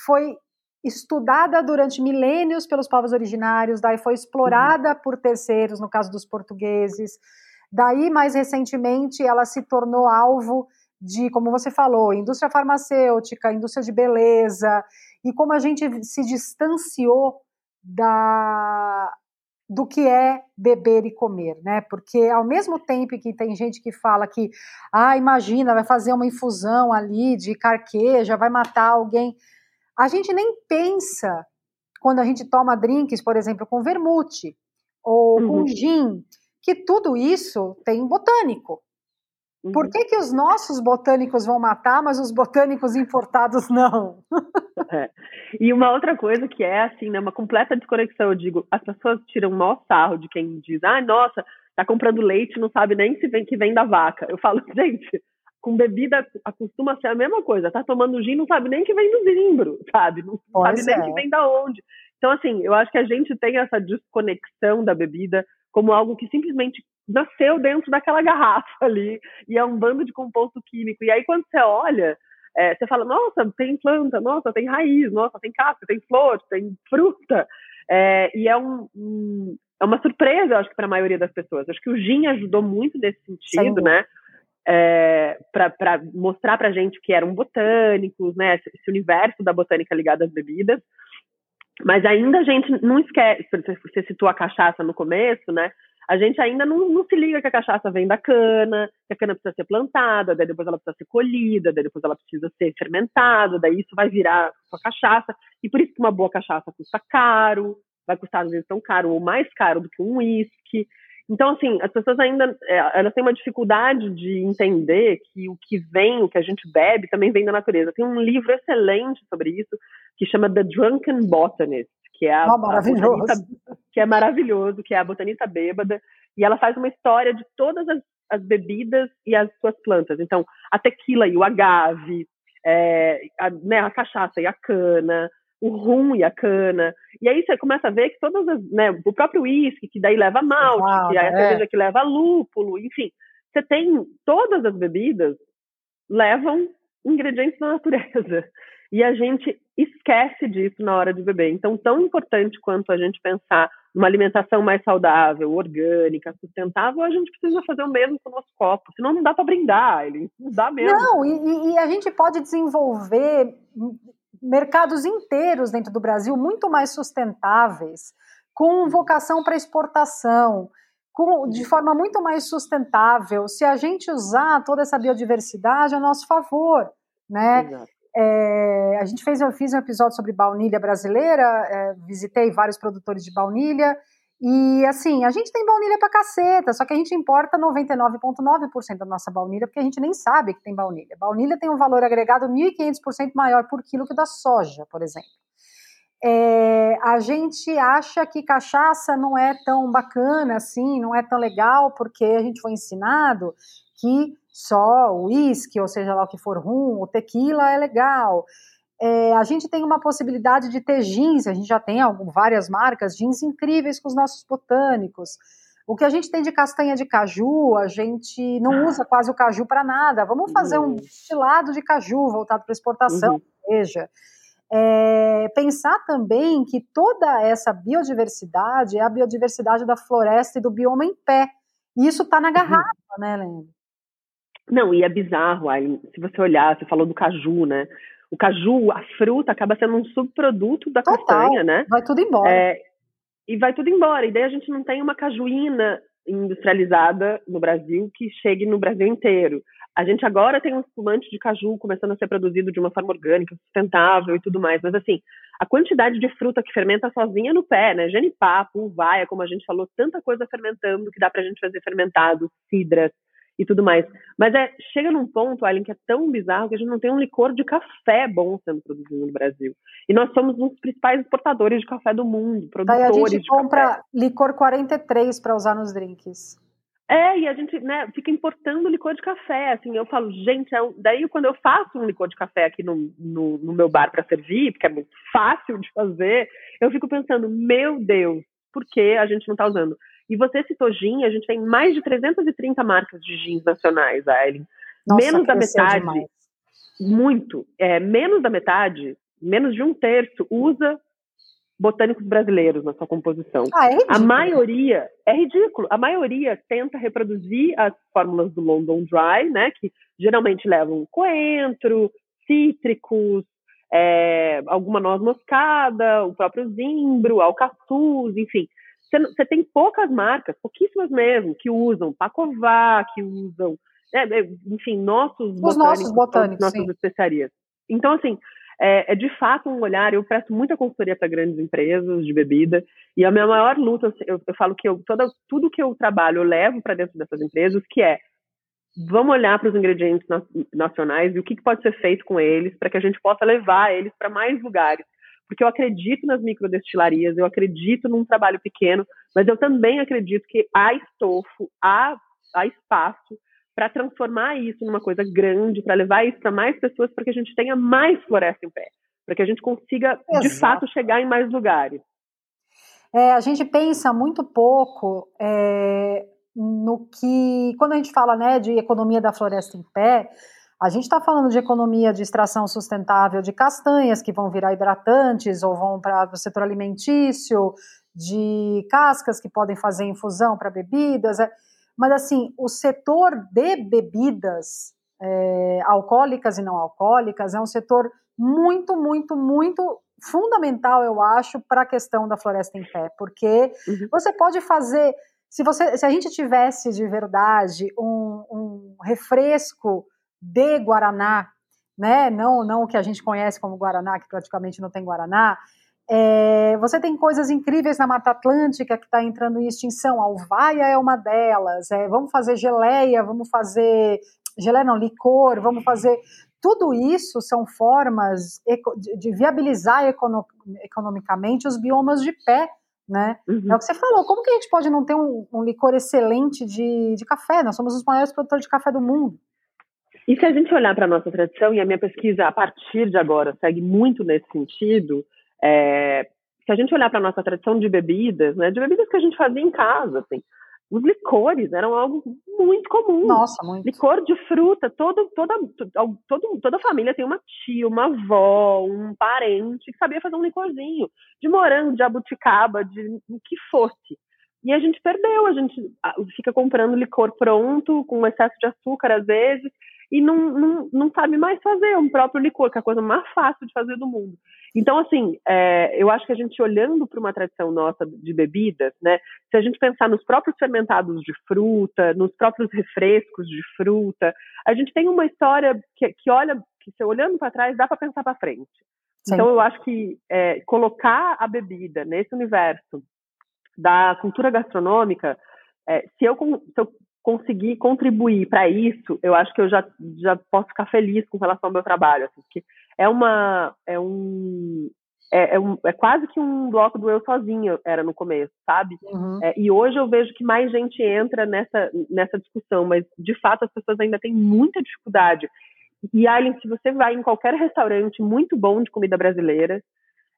foi estudada durante milênios pelos povos originários, daí foi explorada uhum. por terceiros, no caso dos portugueses, Daí, mais recentemente, ela se tornou alvo de, como você falou, indústria farmacêutica, indústria de beleza, e como a gente se distanciou da, do que é beber e comer, né? Porque ao mesmo tempo que tem gente que fala que, ah, imagina, vai fazer uma infusão ali de carqueja, vai matar alguém, a gente nem pensa quando a gente toma drinks, por exemplo, com vermute ou uhum. com gin, que tudo isso tem botânico. Uhum. Por que, que os nossos botânicos vão matar, mas os botânicos importados não? É. E uma outra coisa que é assim, né, uma completa desconexão, eu digo, as pessoas tiram o maior sarro de quem diz, ah, nossa, tá comprando leite, não sabe nem se vem que vem da vaca. Eu falo, gente, com bebida acostuma ser a mesma coisa, tá tomando gin, não sabe nem que vem do zimbro, sabe? Não pois sabe é. nem que vem da onde. Então, assim, eu acho que a gente tem essa desconexão da bebida como algo que simplesmente nasceu dentro daquela garrafa ali e é um bando de composto químico. E aí quando você olha, é, você fala, nossa, tem planta, nossa, tem raiz, nossa, tem casca, tem flor, tem fruta. É, e é, um, um, é uma surpresa, eu acho que para a maioria das pessoas. Acho que o gin ajudou muito nesse sentido, Sim. né? É, para mostrar para gente que eram botânicos, né? Esse universo da botânica ligado às bebidas. Mas ainda a gente não esquece, você citou a cachaça no começo, né? A gente ainda não, não, se liga que a cachaça vem da cana, que a cana precisa ser plantada, daí depois ela precisa ser colhida, daí depois ela precisa ser fermentada, daí isso vai virar sua cachaça. E por isso que uma boa cachaça custa caro, vai custar às vezes tão caro ou mais caro do que um uísque. Então, assim, as pessoas ainda é, elas têm uma dificuldade de entender que o que vem, o que a gente bebe, também vem da natureza. Tem um livro excelente sobre isso que chama The Drunken Botanist, que é a, oh, maravilhoso. A que é maravilhoso, que é a botanista bêbada, e ela faz uma história de todas as, as bebidas e as suas plantas. Então, a tequila e o agave, é, a, né, a cachaça e a cana, o rum e a cana. E aí você começa a ver que todas as, né, o próprio uísque, que daí leva malte, ah, que é a é. cerveja que leva lúpulo, enfim. Você tem todas as bebidas levam ingredientes da natureza. E a gente esquece disso na hora de beber. Então, tão importante quanto a gente pensar numa alimentação mais saudável, orgânica, sustentável, a gente precisa fazer o mesmo com o nosso copo. Senão não dá para brindar, ele não dá mesmo. Não, e, e a gente pode desenvolver mercados inteiros dentro do Brasil muito mais sustentáveis, com vocação para exportação, com, de forma muito mais sustentável, se a gente usar toda essa biodiversidade a nosso favor, né? É, a gente fez, eu fiz um episódio sobre baunilha brasileira, é, visitei vários produtores de baunilha, e assim, a gente tem baunilha pra caceta, só que a gente importa 99,9% da nossa baunilha, porque a gente nem sabe que tem baunilha. Baunilha tem um valor agregado 1.500% maior por quilo que da soja, por exemplo. É, a gente acha que cachaça não é tão bacana assim, não é tão legal, porque a gente foi ensinado que só o uísque, ou seja lá o que for rum, o tequila é legal. É, a gente tem uma possibilidade de ter jeans, a gente já tem algumas, várias marcas, jeans incríveis com os nossos botânicos. O que a gente tem de castanha de caju, a gente não usa quase o caju para nada. Vamos fazer um destilado de caju voltado para exportação, uhum. veja. É, pensar também que toda essa biodiversidade é a biodiversidade da floresta e do bioma em pé. E isso está na uhum. garrafa, uhum. né, Leandro? Não, e é bizarro, aí, se você olhar, você falou do caju, né? O caju, a fruta, acaba sendo um subproduto da Total, castanha, né? Vai tudo embora. É, e vai tudo embora. E daí a gente não tem uma cajuína industrializada no Brasil que chegue no Brasil inteiro. A gente agora tem um espumante de caju começando a ser produzido de uma forma orgânica, sustentável e tudo mais, mas assim, a quantidade de fruta que fermenta sozinha no pé, né? Genipapo, uvaia, como a gente falou, tanta coisa fermentando que dá pra gente fazer fermentado, cidras, e tudo mais. Mas é, chega num ponto, Allen, que é tão bizarro que a gente não tem um licor de café bom sendo produzido no Brasil. E nós somos um dos principais exportadores de café do mundo, produtores Daí a gente compra licor 43 para usar nos drinks. É, e a gente né, fica importando licor de café. Assim, eu falo, gente, é um... daí quando eu faço um licor de café aqui no, no, no meu bar para servir, porque é muito fácil de fazer, eu fico pensando, meu Deus, por que a gente não está usando? E você citou gin, a gente tem mais de 330 marcas de jeans nacionais, Aileen. Menos da metade, demais. muito, é, menos da metade, menos de um terço, usa botânicos brasileiros na sua composição. Ah, é a maioria, é ridículo, a maioria tenta reproduzir as fórmulas do London Dry, né, que geralmente levam coentro, cítricos, é, alguma noz moscada, o próprio zimbro, alcaçuz, enfim você tem poucas marcas, pouquíssimas mesmo, que usam Pacová, que usam, né, é, enfim, nossos Os botânicos, nossos botânicos, nossas sim. especiarias. Então, assim, é, é, de fato um olhar. Eu presto muita consultoria para grandes empresas de bebida e a minha maior luta, assim, eu, eu falo que eu, toda, tudo que eu trabalho eu levo para dentro dessas empresas, que é vamos olhar para os ingredientes nacionais e o que, que pode ser feito com eles para que a gente possa levar eles para mais lugares porque eu acredito nas microdestilarias, eu acredito num trabalho pequeno, mas eu também acredito que há estofo, há, há espaço para transformar isso numa coisa grande, para levar isso para mais pessoas, para que a gente tenha mais floresta em pé, para que a gente consiga, Exato. de fato, chegar em mais lugares. É, a gente pensa muito pouco é, no que, quando a gente fala né, de economia da floresta em pé, a gente está falando de economia de extração sustentável de castanhas, que vão virar hidratantes ou vão para o setor alimentício, de cascas que podem fazer infusão para bebidas. É, mas, assim, o setor de bebidas é, alcoólicas e não alcoólicas é um setor muito, muito, muito fundamental, eu acho, para a questão da floresta em pé, porque uhum. você pode fazer. Se, você, se a gente tivesse de verdade um, um refresco de Guaraná, né? Não, não o que a gente conhece como Guaraná, que praticamente não tem Guaraná. É, você tem coisas incríveis na Mata Atlântica que está entrando em extinção. A uvaia é uma delas. É, vamos fazer geleia, vamos fazer geleia não, licor, vamos fazer. Tudo isso são formas de viabilizar economicamente os biomas de pé, né? Uhum. É o que você falou. Como que a gente pode não ter um, um licor excelente de, de café? Nós somos os maiores produtores de café do mundo. E se a gente olhar para a nossa tradição, e a minha pesquisa a partir de agora segue muito nesse sentido, é, se a gente olhar para a nossa tradição de bebidas, né, de bebidas que a gente fazia em casa, assim, os licores eram algo muito comum. Nossa, muito. Licor de fruta, todo, toda, todo, toda família tem uma tia, uma avó, um parente que sabia fazer um licorzinho. De morango, de abuticaba, de o que fosse. E a gente perdeu, a gente fica comprando licor pronto, com excesso de açúcar às vezes, e não, não, não sabe mais fazer um próprio licor, que é a coisa mais fácil de fazer do mundo. Então, assim, é, eu acho que a gente olhando para uma tradição nossa de bebidas, né, se a gente pensar nos próprios fermentados de fruta, nos próprios refrescos de fruta, a gente tem uma história que, que olha, que se olhando para trás, dá para pensar para frente. Sim. Então, eu acho que é, colocar a bebida nesse universo da cultura gastronômica, é, se, eu, se eu conseguir contribuir para isso, eu acho que eu já, já posso ficar feliz com relação ao meu trabalho. Assim, porque é uma. É um, é, é, um, é, quase que um bloco do eu sozinho era no começo, sabe? Uhum. É, e hoje eu vejo que mais gente entra nessa, nessa discussão, mas de fato as pessoas ainda têm muita dificuldade. E Aileen, se você vai em qualquer restaurante muito bom de comida brasileira,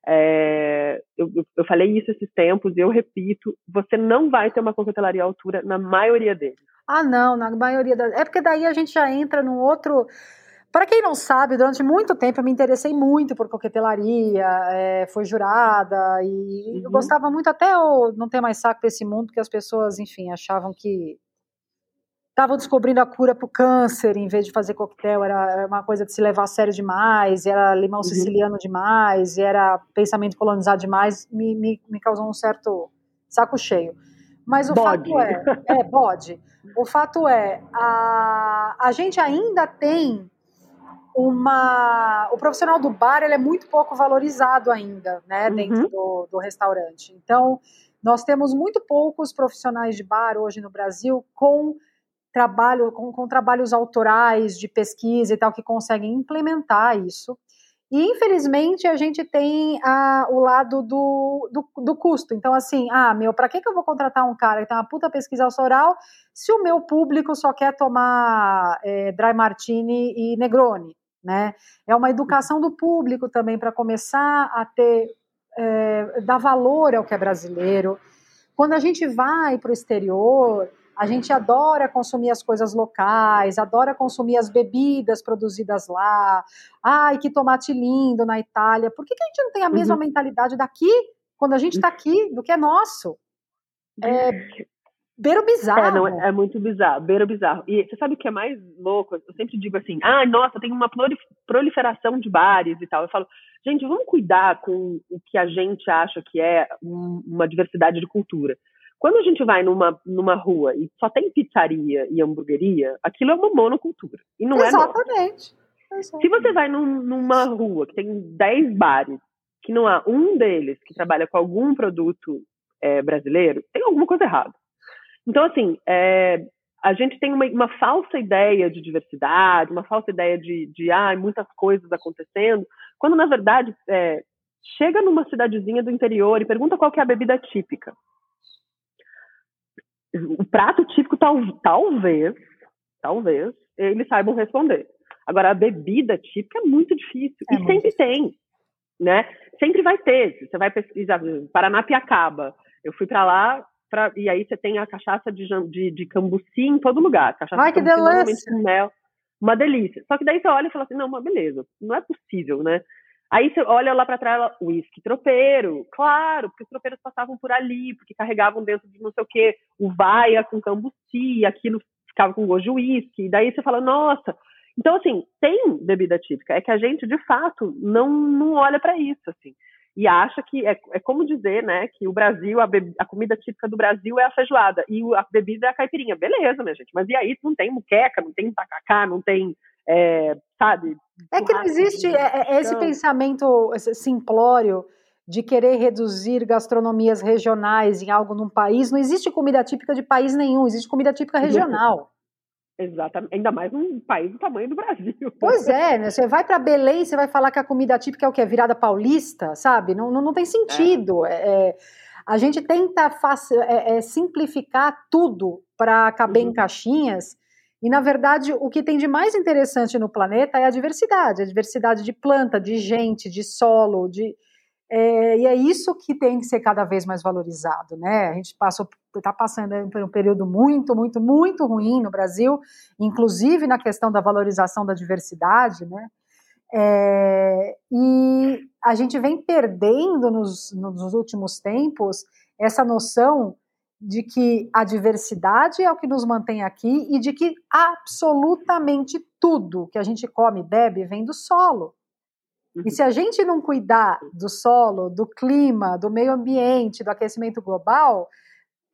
é, eu, eu, falei isso esses tempos e eu repito, você não vai ter uma coquetelaria à altura na maioria deles. Ah, não, na maioria das. É porque daí a gente já entra num outro. Para quem não sabe, durante muito tempo eu me interessei muito por coquetelaria, é, foi jurada, e uhum. eu gostava muito, até eu não ter mais saco para esse mundo, que as pessoas, enfim, achavam que estavam descobrindo a cura para o câncer em vez de fazer coquetel, era, era, uma coisa de se levar a sério demais, era limão uhum. siciliano demais, era pensamento colonizado demais, me, me, me causou um certo saco cheio. Mas o bode. fato é, é, bode. O fato é, a, a gente ainda tem uma. O profissional do bar ele é muito pouco valorizado ainda, né, uhum. dentro do, do restaurante. Então, nós temos muito poucos profissionais de bar hoje no Brasil com trabalho, com, com trabalhos autorais de pesquisa e tal, que conseguem implementar isso. E, infelizmente, a gente tem ah, o lado do, do, do, custo. Então, assim, ah, meu, para que, que eu vou contratar um cara que tem uma puta pesquisa autoral se o meu público só quer tomar é, dry martini e negroni, né? É uma educação do público também para começar a ter, é, dar valor ao que é brasileiro. Quando a gente vai para o exterior, a gente adora consumir as coisas locais, adora consumir as bebidas produzidas lá. Ai, que tomate lindo na Itália. Por que, que a gente não tem a mesma uhum. mentalidade daqui, quando a gente está aqui, do que é nosso? É beiro bizarro. É, não, é, muito bizarro, beiro bizarro. E você sabe o que é mais louco? Eu sempre digo assim, ah, nossa, tem uma proliferação de bares e tal. Eu falo, gente, vamos cuidar com o que a gente acha que é uma diversidade de cultura. Quando a gente vai numa, numa rua e só tem pizzaria e hamburgueria, aquilo é uma monocultura. E não Exatamente. é Exatamente. Se você vai num, numa rua que tem 10 bares, que não há um deles que trabalha com algum produto é, brasileiro, tem alguma coisa errada. Então, assim, é, a gente tem uma, uma, falsa ideia de diversidade, uma falsa ideia de, de ah, muitas coisas acontecendo, quando, na verdade, é, chega numa cidadezinha do interior e pergunta qual é a bebida típica o prato típico tal, talvez, talvez, eles saibam responder. Agora, a bebida típica é muito difícil. É e muito sempre difícil. tem, né? Sempre vai ter. Você vai pesquisar, Paranapiacaba. Eu fui para lá, pra, e aí você tem a cachaça de, de, de cambuci em todo lugar. Cachaça Ai, de que delícia! Uma delícia. Só que daí você olha e fala assim, não, mas beleza, não é possível, né? Aí você olha lá para trás, uísque tropeiro, claro, porque os tropeiros passavam por ali, porque carregavam dentro de não sei o quê, o vaia com cambuci, aquilo ficava com gosto de uísque, daí você fala, nossa. Então, assim, tem bebida típica, é que a gente, de fato, não, não olha para isso, assim. E acha que, é, é como dizer, né, que o Brasil, a, a comida típica do Brasil é a feijoada, e a bebida é a caipirinha. Beleza, minha gente, mas e aí não tem muqueca, não tem tacacá, não tem é, sabe? É que não existe é, é esse pensamento simplório de querer reduzir gastronomias regionais em algo num país. Não existe comida típica de país nenhum, existe comida típica regional. Exatamente, ainda mais num país do tamanho do Brasil. Pois é, né? Você vai para Belém, você vai falar que a comida típica é o que? Virada paulista, sabe? Não, não, não tem sentido. É. É, a gente tenta é, é, simplificar tudo para caber uhum. em caixinhas e, na verdade, o que tem de mais interessante no planeta é a diversidade a diversidade de planta, de gente, de solo, de. É, e é isso que tem que ser cada vez mais valorizado, né? A gente está passando por um período muito, muito, muito ruim no Brasil, inclusive na questão da valorização da diversidade, né? É, e a gente vem perdendo nos, nos últimos tempos essa noção de que a diversidade é o que nos mantém aqui e de que absolutamente tudo que a gente come e bebe vem do solo. E se a gente não cuidar do solo, do clima, do meio ambiente, do aquecimento global,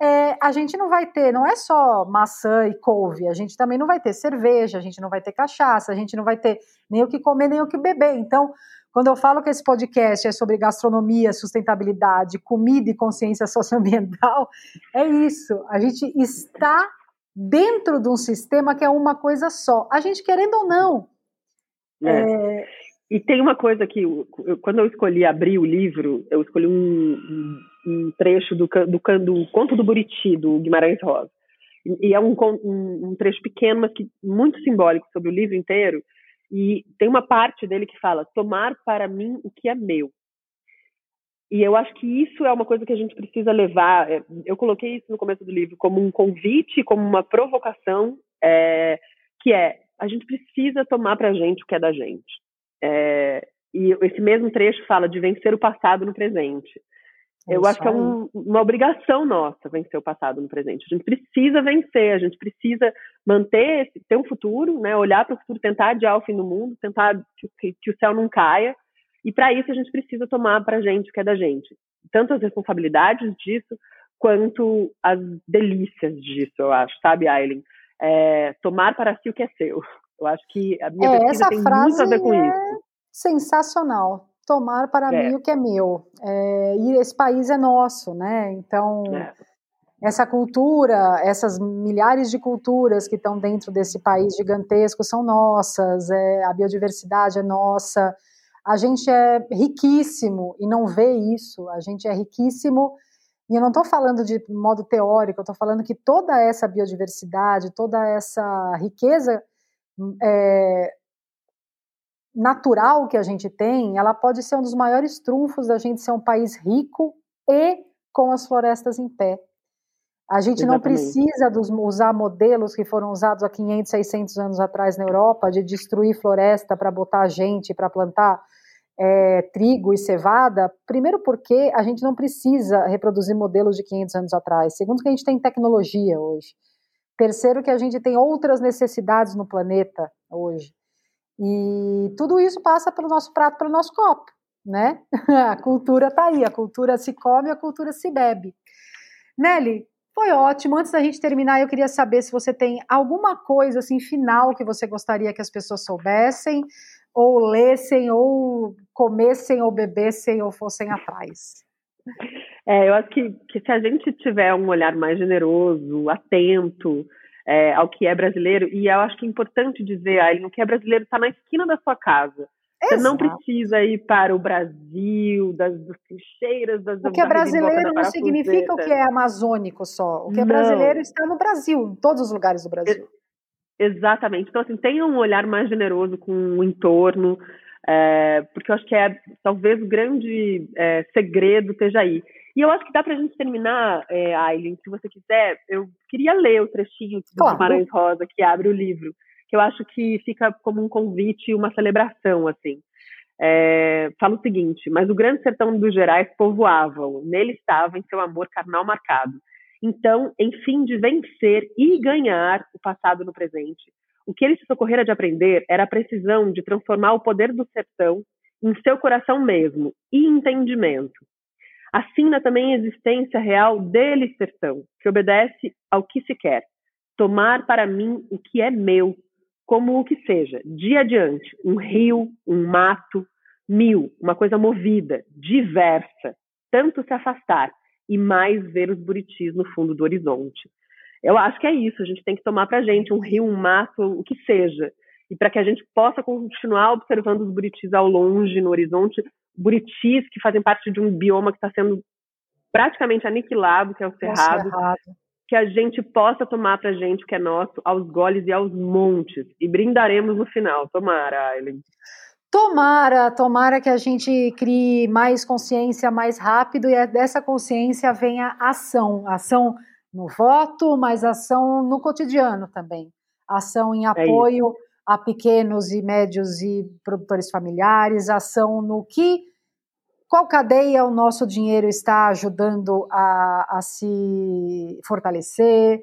é, a gente não vai ter, não é só maçã e couve, a gente também não vai ter cerveja, a gente não vai ter cachaça, a gente não vai ter nem o que comer, nem o que beber. Então, quando eu falo que esse podcast é sobre gastronomia, sustentabilidade, comida e consciência socioambiental, é isso. A gente está dentro de um sistema que é uma coisa só. A gente querendo ou não. É. É... E tem uma coisa que, eu, quando eu escolhi abrir o livro, eu escolhi um, um, um trecho do, do, do, Conto do Buriti, do Guimarães Rosa. E, e é um, um, trecho pequeno, mas que muito simbólico sobre o livro inteiro, e tem uma parte dele que fala: tomar para mim o que é meu. E eu acho que isso é uma coisa que a gente precisa levar. É, eu coloquei isso no começo do livro como um convite, como uma provocação, é, que é: a gente precisa tomar para a gente o que é da gente. É, e esse mesmo trecho fala de vencer o passado no presente. Eu acho que é um, uma obrigação nossa vencer o passado no presente. A gente precisa vencer, a gente precisa manter, ter um futuro, né? olhar para o futuro, tentar adiar o fim do mundo, tentar que, que o céu não caia. E para isso a gente precisa tomar para a gente o que é da gente. Tanto as responsabilidades disso, quanto as delícias disso, eu acho, sabe, Aileen? É, tomar para si o que é seu. Eu acho que a minha é, pesquisa tem muito a ver com é isso. Sensacional tomar para é. mim o que é meu. É, e esse país é nosso, né? Então, é. essa cultura, essas milhares de culturas que estão dentro desse país gigantesco são nossas, é, a biodiversidade é nossa. A gente é riquíssimo e não vê isso. A gente é riquíssimo. E eu não estou falando de modo teórico, eu estou falando que toda essa biodiversidade, toda essa riqueza é, natural que a gente tem, ela pode ser um dos maiores trunfos da gente ser um país rico e com as florestas em pé. A gente Exatamente. não precisa dos, usar modelos que foram usados há 500, 600 anos atrás na Europa, de destruir floresta para botar gente para plantar é, trigo e cevada. Primeiro, porque a gente não precisa reproduzir modelos de 500 anos atrás. Segundo, que a gente tem tecnologia hoje. Terceiro, que a gente tem outras necessidades no planeta hoje. E tudo isso passa pelo nosso prato, pelo nosso copo, né? A cultura está aí, a cultura se come, a cultura se bebe. Nelly, foi ótimo. Antes da gente terminar, eu queria saber se você tem alguma coisa assim final que você gostaria que as pessoas soubessem, ou lessem, ou comessem, ou bebessem, ou fossem atrás. É, eu acho que, que se a gente tiver um olhar mais generoso, atento, é, ao que é brasileiro. E eu acho que é importante dizer, Aileen, o que é brasileiro está na esquina da sua casa. Exato. Você não precisa ir para o Brasil, das, das trincheiras, das O que é brasileiro não significa o que é amazônico só. O que é brasileiro está no Brasil, em todos os lugares do Brasil. Exatamente. Então, assim, tenha um olhar mais generoso com o entorno, é, porque eu acho que é talvez o grande é, segredo esteja aí. E eu acho que dá para a gente terminar, é, Aileen, se você quiser. Eu queria ler o trechinho do claro. Guimarães Rosa que abre o livro, que eu acho que fica como um convite e uma celebração, assim. É, fala o seguinte: Mas o grande sertão dos Gerais povoavam, nele estava em seu amor carnal marcado. Então, em fim de vencer e ganhar o passado no presente, o que ele se socorrera de aprender era a precisão de transformar o poder do sertão em seu coração mesmo e entendimento assina também a existência real dele sertão, que obedece ao que se quer, tomar para mim o que é meu, como o que seja, dia adiante, um rio, um mato, mil, uma coisa movida, diversa, tanto se afastar e mais ver os buritis no fundo do horizonte. Eu acho que é isso, a gente tem que tomar para a gente um rio, um mato, o que seja, e para que a gente possa continuar observando os buritis ao longe, no horizonte, buritis que fazem parte de um bioma que está sendo praticamente aniquilado, que é o cerrado, é cerrado. que a gente possa tomar para gente o que é nosso, aos goles e aos montes, e brindaremos no final. Tomara, Aileen. Tomara, tomara que a gente crie mais consciência mais rápido e dessa consciência venha ação, ação no voto, mas ação no cotidiano também. Ação em é apoio é a pequenos e médios e produtores familiares, ação no que qual cadeia o nosso dinheiro está ajudando a, a se fortalecer.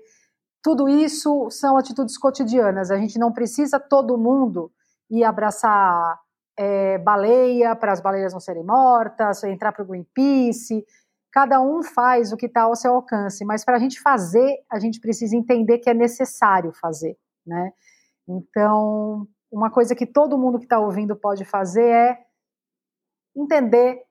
Tudo isso são atitudes cotidianas. A gente não precisa todo mundo ir abraçar é, baleia para as baleias não serem mortas, entrar para o Greenpeace. Cada um faz o que está ao seu alcance, mas para a gente fazer, a gente precisa entender que é necessário fazer, né? Então, uma coisa que todo mundo que está ouvindo pode fazer é entender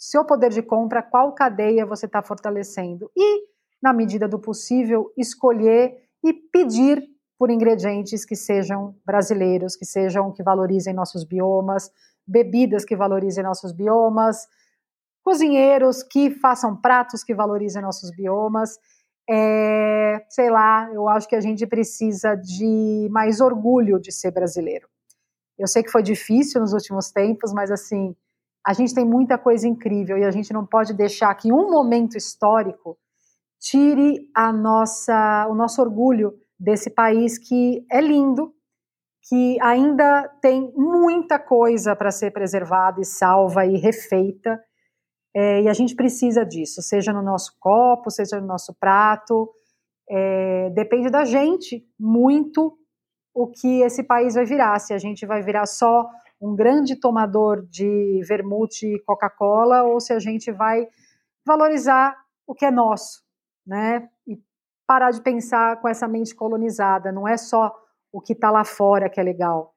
seu poder de compra, qual cadeia você está fortalecendo e, na medida do possível, escolher e pedir por ingredientes que sejam brasileiros, que sejam que valorizem nossos biomas, bebidas que valorizem nossos biomas, cozinheiros que façam pratos que valorizem nossos biomas. É, sei lá, eu acho que a gente precisa de mais orgulho de ser brasileiro. Eu sei que foi difícil nos últimos tempos, mas assim, a gente tem muita coisa incrível e a gente não pode deixar que um momento histórico tire a nossa, o nosso orgulho desse país que é lindo, que ainda tem muita coisa para ser preservada e salva e refeita. É, e a gente precisa disso, seja no nosso copo, seja no nosso prato. É, depende da gente muito o que esse país vai virar. Se a gente vai virar só um grande tomador de vermute e Coca-Cola ou se a gente vai valorizar o que é nosso, né? E parar de pensar com essa mente colonizada. Não é só o que está lá fora que é legal.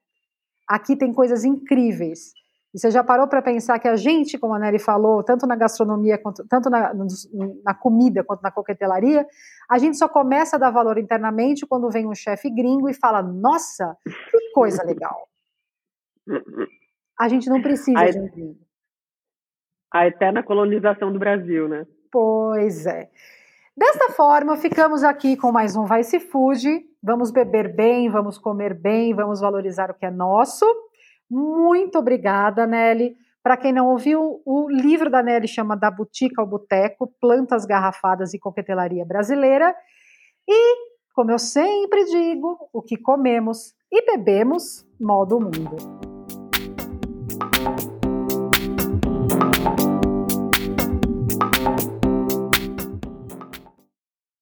Aqui tem coisas incríveis. E você já parou para pensar que a gente, como a Nelly falou, tanto na gastronomia, quanto, tanto na, na, comida quanto na coquetelaria, a gente só começa a dar valor internamente quando vem um chefe gringo e fala: Nossa, que coisa legal. A gente não precisa a, de um A eterna colonização do Brasil, né? Pois é. Desta forma, ficamos aqui com mais um Vai Se Food. Vamos beber bem, vamos comer bem, vamos valorizar o que é nosso. Muito obrigada, Nelly. Para quem não ouviu, o livro da Nelly chama Da Butica ao Boteco, Plantas Garrafadas e Coquetelaria Brasileira. E, como eu sempre digo, o que comemos e bebemos, modo mundo.